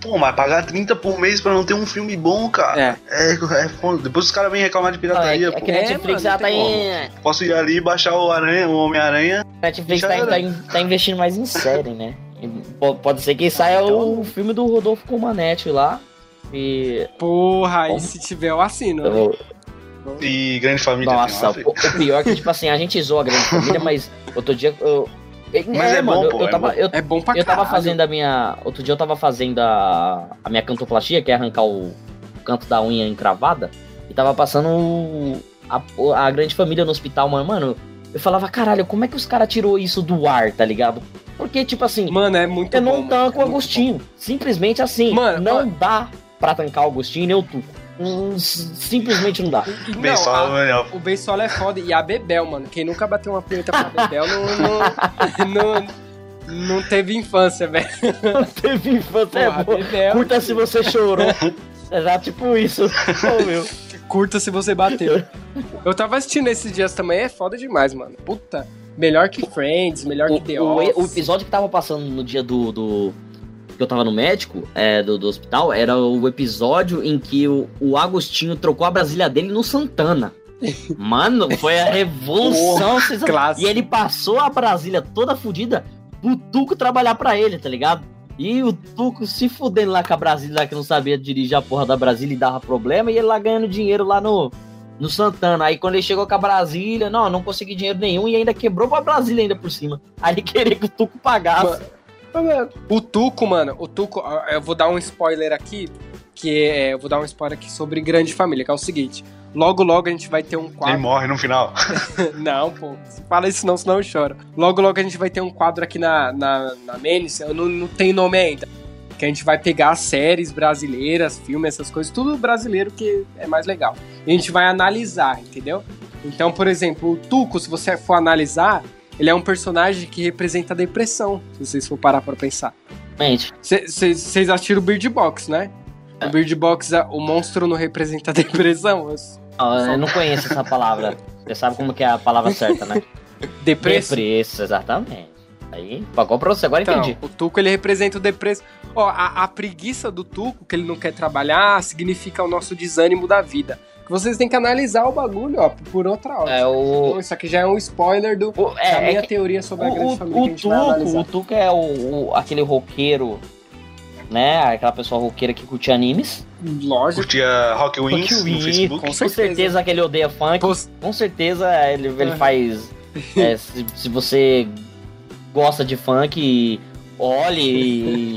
Pô, mas pagar 30 por mês pra não ter um filme bom, cara. É. É, é foda. Depois os caras vêm reclamar de Ah, é, pirataria, é pô. que Netflix mano, ela tá em. Posso ir ali e baixar o Aranha, o Homem-Aranha. Netflix Já tá, tá tá investindo mais em série, né? Po- Pode ser que saia o filme do Rodolfo Comanete lá. E. Porra, aí Como? se tiver eu assino. eu né? E Grande Família Nossa, o, o pior é que, tipo assim, a gente zoa a grande [laughs] família, mas outro dia eu. Mas é bom, mano, pô, eu, é tava, bom. eu, É bom pra eu tava caralho. fazendo a minha. Outro dia eu tava fazendo a, a minha cantoplastia, que é arrancar o canto da unha encravada, e tava passando o- a, a grande família no hospital, mano. Mano, eu falava, caralho, como é que os caras tirou isso do ar, tá ligado? Porque, tipo assim, Mano, é muito eu bom. não tanco é o Agostinho. Simplesmente assim. Mano, não ó- dá pra tancar o Agostinho nem o Tuco. Hum, simplesmente não dá. não, a-. O Beisola é foda. E a Bebel, mano. Quem nunca bateu uma punheta pra Bebel não, não, não, não teve infância, velho. Teve infância, é boa. Bebel. Curta se você chorou. É já tipo isso. Ô, meu. Curta se você bateu. Eu tava assistindo esses dias também, é foda demais, mano. Puta. Melhor que Friends, melhor O, que The o, Office. o episódio que tava passando no dia do. do- que eu tava no médico, é, do, do hospital, era o episódio em que o, o Agostinho trocou a Brasília dele no Santana. [laughs] Mano, foi a revolução. clássico. E ele passou a Brasília toda fodida pro Tuco trabalhar pra ele, tá ligado? E o Tuco se fudendo lá com a Brasília, lá que não sabia dirigir a porra da Brasília e dava problema, e ele lá ganhando dinheiro lá no, no Santana. Aí quando ele chegou com a Brasília, não, não consegui dinheiro nenhum e ainda quebrou pra Brasília ainda por cima. Aí ele queria que o Tuco pagasse. Mano, O Tuco, mano, o Tuco, eu vou dar um spoiler aqui. que é, eu vou dar um spoiler aqui sobre Grande Família, que é o seguinte. Logo, logo a gente vai ter um Ele quadro. morre no final. [laughs] não, pô, fala isso não, senão eu choro. Logo, logo a gente vai ter um quadro aqui na, na, na Menes, eu não, não tenho nome ainda. Que a gente vai pegar séries brasileiras, filmes, essas coisas, tudo brasileiro que é mais legal. E a gente vai analisar, entendeu? Então, por exemplo, o Tuco, se você for analisar, ele é um personagem que representa a depressão, se vocês for parar pra pensar. Vocês assistiram o Bird Box, né? O Bird Box, o monstro não representa a [laughs] depressão. ó, eu não conheço essa palavra. Você sabe como que é a palavra certa, né? [laughs] Depresso. Depresso, exatamente. Aí, pagou pra você, agora Então, entendi. o Tuco ele representa o depresso. Ó, a, a preguiça do Tuco, que ele não quer trabalhar, significa o nosso desânimo da vida. Que vocês têm que analisar o bagulho, ó, por outra hora. É o. Então, isso aqui já é um spoiler do, o- da é, é minha que- teoria sobre a o, grande o, família que a o Tuco, o Tuco é o, o- aquele roqueiro, né? Aquela pessoa roqueira que curte animes. Lógico, Curtia Rock Wings Rock no Wings, Facebook. com Com certeza. certeza que ele odeia funk. Pos- Com certeza ele, ele É. faz. [laughs] é, se, se você gosta de funk, olhe.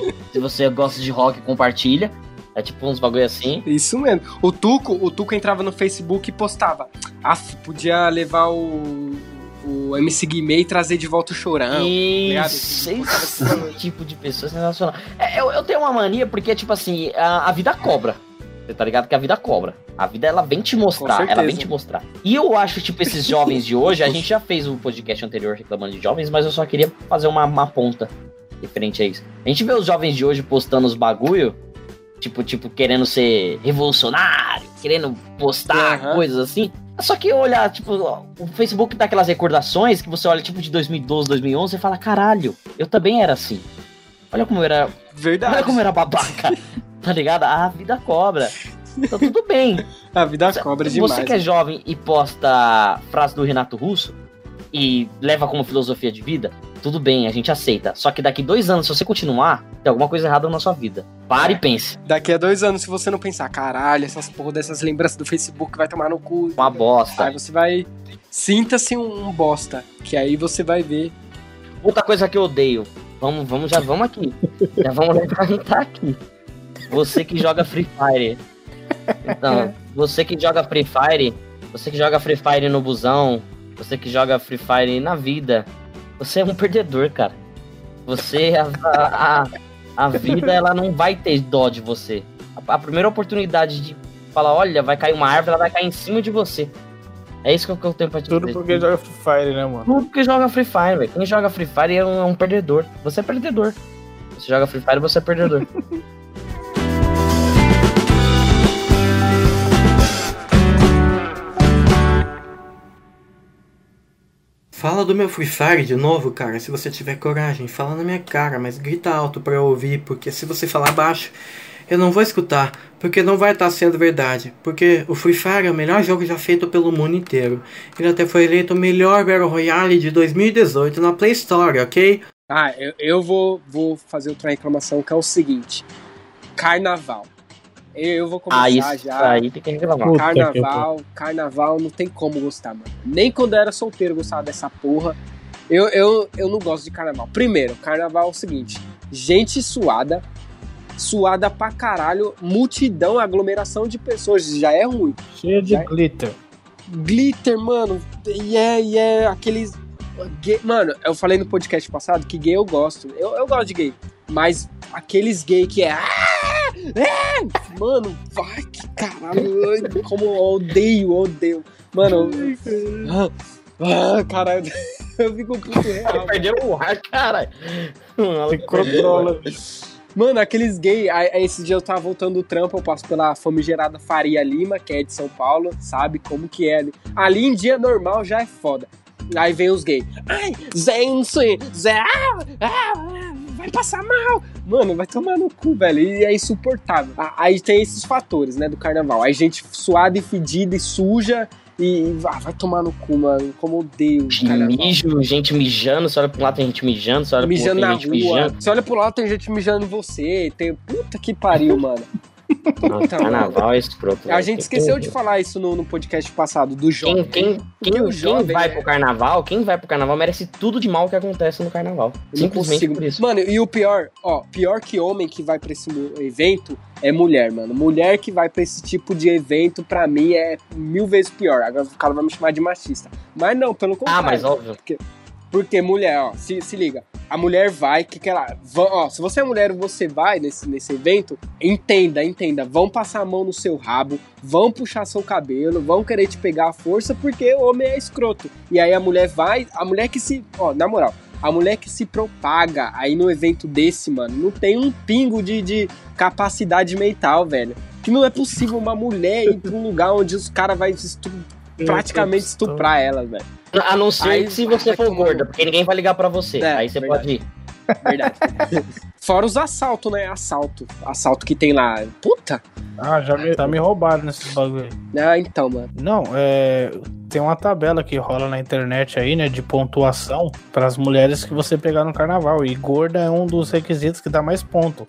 E [laughs] se você gosta de rock, compartilha. É tipo uns bagulho assim. Isso mesmo. O Tuco, o Tuco entrava no Facebook e postava. Ah, podia levar o, o MC Guimê e trazer de volta o chorão. Isso, ligado? esse tipo de pessoa sensacional. É, eu, eu tenho uma mania porque, tipo assim, a, a vida cobra. Você tá ligado que a vida cobra. A vida, ela vem te mostrar. Ela vem te mostrar. E eu acho, tipo, esses jovens de hoje, a gente já fez um podcast anterior reclamando de jovens, mas eu só queria fazer uma, uma ponta referente a isso. A gente vê os jovens de hoje postando os bagulho, tipo, tipo, querendo ser revolucionário, querendo postar Aham. coisas assim. Só que olhar, tipo, o Facebook dá aquelas recordações que você olha, tipo, de 2012, 2011 e fala, caralho, eu também era assim. Olha como eu era, olha Verdade. como eu era babaca. [laughs] tá ligado? A vida cobra. Tá tudo bem. A vida cobra demais. Você que é jovem e posta frase do Renato Russo e leva como filosofia de vida, tudo bem, a gente aceita. Só que daqui dois anos, se você continuar, tem alguma coisa errada na sua vida. Pare e pense. Daqui a dois anos, se você não pensar, caralho, essas porra dessas lembranças do Facebook vai tomar no cu. Uma bosta. Aí você vai. Sinta-se um, um bosta. Que aí você vai ver. Outra coisa que eu odeio. Vamos, vamos, já vamos aqui. Já vamos levantar aqui. Você que joga Free Fire. Então, você que joga Free Fire, você que joga Free Fire no busão, você que joga Free Fire na vida, você é um perdedor, cara. Você, a, a, a vida, ela não vai ter dó de você. A, a primeira oportunidade de falar, olha, vai cair uma árvore, ela vai cair em cima de você. É isso que eu tenho pra te Tudo dizer. porque joga Free Fire, né, mano? Tudo que joga Free Fire, velho. Quem joga Free Fire é um, é um perdedor. Você é perdedor. Você joga Free Fire, você é perdedor. [laughs] Fala do meu Free Fire de novo, cara. Se você tiver coragem, fala na minha cara, mas grita alto pra eu ouvir, porque se você falar baixo, eu não vou escutar, porque não vai estar sendo verdade. Porque o Free Fire é o melhor jogo já feito pelo mundo inteiro. Ele até foi eleito o melhor Battle Royale de 2018 na Play Store, ok? Ah, eu, eu vou, vou fazer outra reclamação que é o seguinte: Carnaval. Eu, eu vou começar Ah, isso já. aí tem que reclamar. Puta que Carnaval, carnaval não tem como gostar, mano. Nem quando eu era solteiro eu gostava dessa porra. Eu, eu, eu não gosto de carnaval. Primeiro, carnaval é o seguinte: gente suada, suada pra caralho, multidão, aglomeração de pessoas, já é ruim. Cheio de Já- glitter. Glitter, mano, e é, e é aqueles. Gay, mano, eu falei no podcast passado que gay eu gosto. Eu, eu gosto de gay. Mas aqueles gay que é. "Ah, é", Mano, vai que caralho. Como eu odeio, odeio. Mano. eu- Ah, caralho. [laughs] Eu fico puto real. Perdeu o ar, cara. Se controla. Mano, aqueles gay. aí- aí Esse dia eu tava voltando do trampo, eu passo pela famigerada Faria Lima, que é de São Paulo, sabe como que é ali. Ali em dia normal já é foda. Aí vem os gays. Ai, gente, Zé, ah, ah, vai passar mal. Mano, vai tomar no cu, velho. E é insuportável. Aí tem esses fatores, né, do carnaval. Aí gente suada e fedida e suja. E ah, vai tomar no cu, mano. Como odeio. Mijo, gente mijando, você olha um lado tem gente mijando, você olha pro outro Mijando tem na gente rua. mijando. Você olha pro lado, tem gente mijando em você. Tem... Puta que pariu, [laughs] mano. Nossa, Então, carnaval é escroto. A gente esqueceu de falar isso no, no podcast passado, do jovem. quem, quem, Porque quem jovem vai é- pro carnaval, quem vai pro carnaval merece tudo de mal que acontece no carnaval. Eu Simplesmente por isso. Mano, e o pior, ó, pior que homem que vai pra esse evento é mulher, mano. Mulher que vai pra esse tipo de evento, pra mim, é mil vezes pior. Agora o cara vai me chamar de machista. Mas não, pelo Ah, contrário. mas óbvio. Porque mulher, ó, se, se liga. A mulher vai, que que ela. Ó, se você é mulher você vai nesse, nesse evento, entenda, entenda. Vão passar a mão no seu rabo, vão puxar seu cabelo, vão querer te pegar à força, porque o homem é escroto. E aí a mulher vai, a mulher que se. Ó, na moral, a mulher que se propaga aí no evento desse, mano, não tem um pingo de, de capacidade mental, velho. Que não é possível uma mulher ir pra um lugar onde os caras vão praticamente estuprar ela, velho. A não ser Aí que se você for gorda, porque ninguém vai ligar pra você. É, Aí você verdade. pode ir. [laughs] Verdade. Fora os assaltos, né? Assalto. Assalto que tem lá. Puta! Ah, já me, tá me roubado nesses bagulho aí. Ah, então, mano. Não, é. Tem uma tabela que rola na internet aí, né? De pontuação para as mulheres que você pegar no carnaval. E gorda é um dos requisitos que dá mais ponto.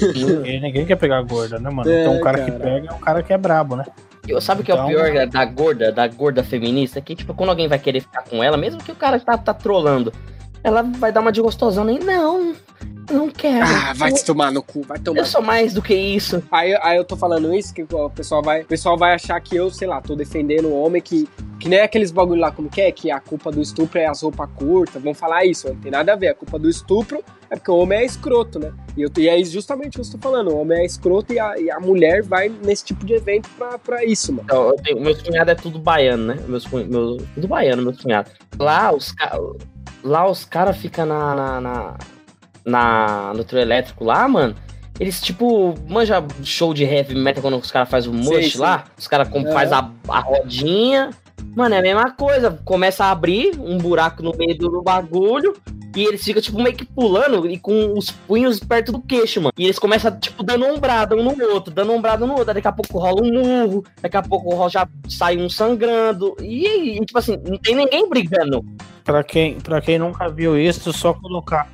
Porque [laughs] ninguém quer pegar gorda, né, mano? É, então o cara, que cara. pega é o cara que é brabo, né? Eu- Sabe o que é o Então- pior da- da gorda, da gorda feminista? Que, tipo, quando alguém vai querer ficar com ela, mesmo que o cara tá, tá trolando, ela vai dar uma de gostosão e não, não quero. Ah, vai eu, te tomar no cu, vai tomar. eu sou mais do que isso. Aí, aí eu tô falando isso que o pessoal vai, o pessoal vai achar que eu, sei lá, tô defendendo o homem que. Que nem aqueles bagulho lá, como que é? Que a culpa do estupro é as roupas curtas. Vão falar isso, não tem nada a ver. A culpa do estupro é porque o homem é escroto, né? E, eu, e é justamente o que eu tô falando. O homem é escroto e a, e a mulher vai nesse tipo de evento pra, pra isso, mano. Então, eu tenho, meus cunhados é tudo baiano, né? Meus, meus, tudo baiano, meus cunhados. Lá os, lá os caras ficam na, na, na, na- no trio elétrico lá, mano. Eles, tipo, manja show de heavy metal quando os caras fazem o mush lá. Os caras fazem a, a rodinha. Mano, é a mesma coisa. Começa a abrir um buraco no meio do, bagulho. E eles ficam, tipo, meio que pulando e com os punhos perto do queixo, mano. E eles começam, tipo, dando ombrada um no outro, dando ombrada um no outro. Daqui a pouco rola um murro, daqui a pouco já sai um sangrando. E, e, tipo assim, não tem ninguém brigando. Pra quem, pra quem nunca viu isso, só colocar.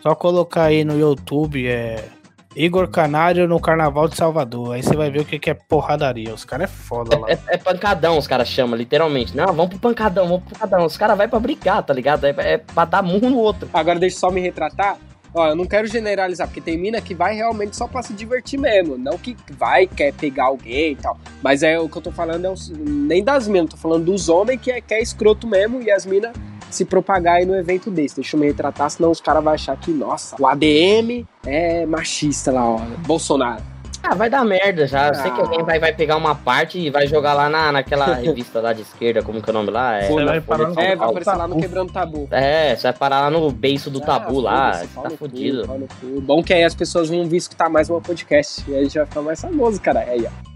Só colocar aí no YouTube é. Igor Canário no Carnaval de Salvador. Aí você vai ver o que, que é porradaria. Os caras é foda lá. É, é pancadão, os caras chamam, literalmente. Não, vamos pro pancadão, vamos pro pancadão. Os caras vão pra brigar, tá ligado? É, é pra dar murro no outro. Agora deixa eu só me retratar. Ó, eu não quero generalizar, porque tem mina que vai realmente só pra se divertir mesmo. Não que vai, quer pegar alguém e tal. Mas é o que eu tô falando, é os- nem das minas, tô falando dos homens que é, que é escroto mesmo e as minas se propagar aí no evento desse. Deixa eu me retratar, senão os caras vão achar que, nossa, o ADM é machista lá, ó. Bolsonaro. Ah, vai dar merda já. Eu sei que Ah. alguém vai, vai pegar uma parte e vai jogar lá na, naquela [laughs] revista lá de esquerda, como que é o nome lá? É, Você vai parar no- É, vai Tabu. aparecer lá no Quebrando Tabu. É, você vai parar lá no beiço do tabu Ah, lá. Você pau tá fudido. Bom que aí as pessoas vão vir escutar mais um podcast. E aí a gente vai ficar mais famoso, cara. É Aí, ó.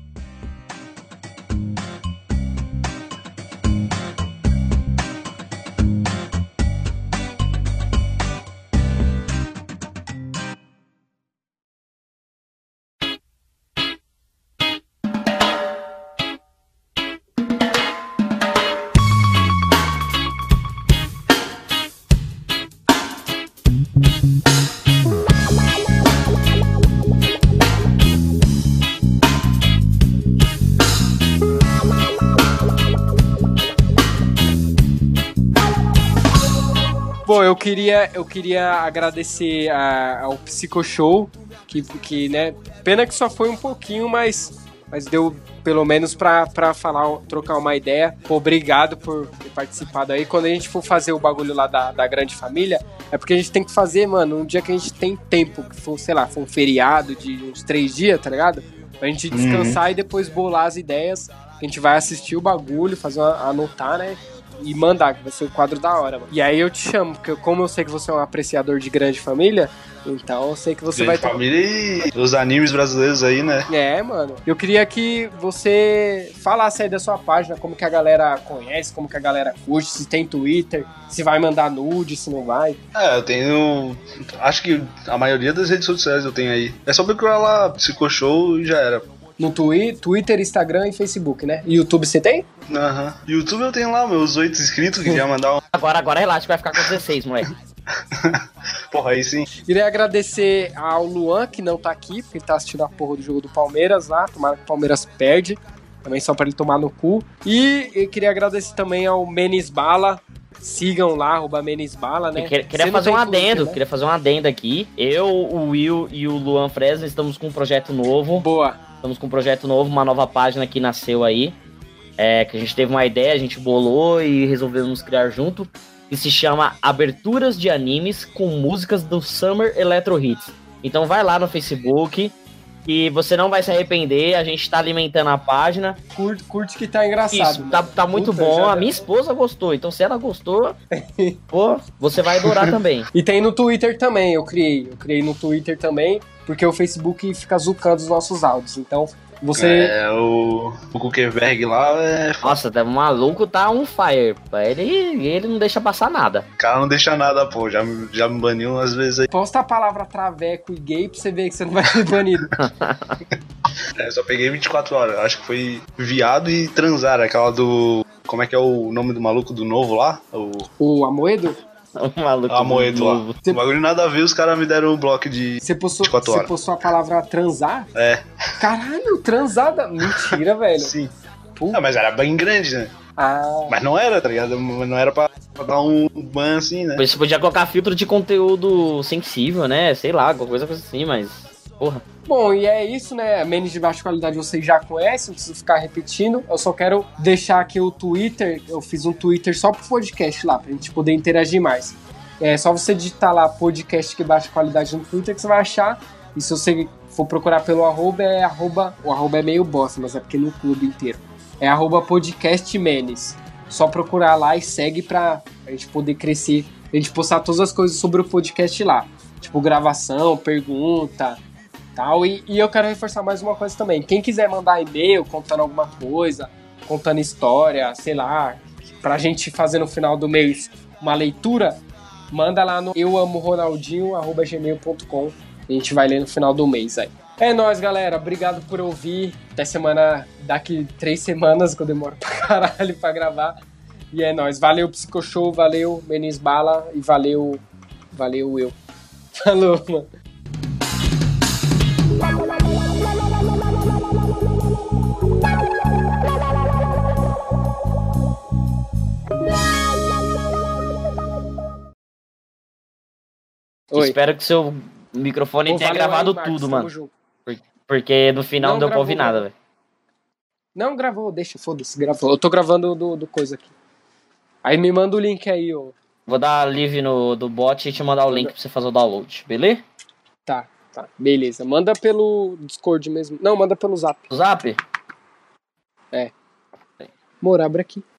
Queria, eu queria agradecer a- ao Psico Show, que, que, né, pena que só foi um pouquinho, mas, mas deu pelo menos pra, pra falar, trocar uma ideia. Obrigado por ter participado aí. Quando a gente for fazer o bagulho lá da, da grande família, é porque a gente tem que fazer, mano, um dia que a gente tem tempo, que for, sei lá, for um feriado de uns três dias, tá ligado? Pra gente descansar e depois bolar as ideias. A gente vai assistir o bagulho, fazer uma, anotar, né? E mandar, que vai ser o quadro da hora, mano. E aí eu te chamo, porque como eu sei que você é um apreciador de grande família, então eu sei que você Grande vai ter. família e os animes brasileiros aí, né? É, mano. Eu queria que você falasse aí da sua página, como que a galera conhece, como que a galera curte, se tem Twitter, se vai mandar nude, se não vai. É, eu tenho. Acho que a maioria das redes sociais eu tenho aí. É só procurar lá Psico Show e já era. No twi Twitter, Instagram e Facebook, né? E YouTube você tem? Aham. YouTube eu tenho lá meus oito inscritos, queria mandar um. [laughs] Agora, agora relaxa que vai ficar com 16, moleque. Porra, aí sim. Queria agradecer ao Luan, que não tá aqui, porque ele tá assistindo a porra do jogo do Palmeiras lá. Tomara que o Palmeiras perde. Também só pra ele tomar no cu. E eu queria agradecer também ao Menis Bala. Sigam lá, arroba Menis Bala, né? Queria, queria fazer um adendo, né? queria fazer um adendo aqui. Eu, o Will e o Luan Fresno estamos com um projeto novo. Boa. Estamos com um projeto novo, uma nova página que nasceu aí. É, que a gente teve uma ideia, a gente bolou e resolvemos criar junto. Que se chama Aberturas de Animes com Músicas do Summer Electro Hits. Então vai lá no Facebook e você não vai se arrepender. A gente tá alimentando a página. Curte, curte que tá engraçado. Isso, tá, tá muito Puta, bom. A minha esposa gostou. Então se ela gostou, [laughs] pô, você vai adorar também. E tem no Twitter também, eu criei. Eu criei no Twitter também, porque o Facebook fica zucando os nossos áudios. Então, você. É, o, o Kuckerberg lá, é, Nossa, tá, o maluco tá on fire. Ele, ele não deixa passar nada. o cara não deixa nada, pô. Já, me- já me baniu umas vezes aí. Posta a palavra traveco e gay pra você ver que você não vai ser banido. [laughs] É, só peguei 24 horas. Acho que foi viado e transar, aquela do. Como é que é o nome do maluco do novo lá? O o Amoedo, [laughs] O maluco. Amoedo lá. novo. O bagulho nada a ver, os caras me deram um bloco de. você postou, 24 você postou a palavra transar? É, Caralho, transada. Mentira, velho. sim. Puta. Ah, mas era bem grande, né? Ah, Mas não era, tá ligado? Não era pra, pra dar um ban assim, né? Você podia colocar filtro de conteúdo sensível, né? Sei lá, alguma coisa assim, mas. Porra. Bom, e é isso, né? Menos de baixa qualidade vocês já conhecem, não preciso ficar repetindo. Eu só quero deixar aqui o Twitter. Eu fiz um Twitter só pro podcast lá, pra gente poder interagir mais. É só você digitar lá podcast que baixa qualidade no Twitter que você vai achar. E se você for procurar pelo arroba, é arroba. O arroba é meio bosta, mas é porque no clube inteiro. É arroba podcastmenes. Só procurar lá e segue pra a gente poder crescer. A gente postar todas as coisas sobre o podcast lá. Tipo, gravação, pergunta, tal. E, e eu quero reforçar mais uma coisa também. Quem quiser mandar e-mail contando alguma coisa, contando história, sei lá, pra gente fazer no final do mês uma leitura, manda lá no euamoronaldinho.gmail.com. A gente vai ler no final do mês aí. É nóis, galera. Obrigado por ouvir. Até semana, daqui três semanas, que eu demoro pra [laughs] caralho pra gravar. E é nóis. Valeu, Psico Show. Valeu, Menis Bala. E valeu, valeu eu. Falou, mano. Oi. Espero que seu microfone Pô, tenha valeu aí, gravado Marcos, tudo, mano. Porque no final Não deu pra ouvir nada, não. velho. Não gravou, deixa, foda-se, gravou. Eu tô gravando do, do coisa aqui. Aí me manda o link aí, ô. Vou dar live no do bot e te mandar o link pra você fazer o download, beleza? Tá, tá, beleza. Manda pelo Discord mesmo. Não, manda pelo Zap. Zap? Amor, abre aqui.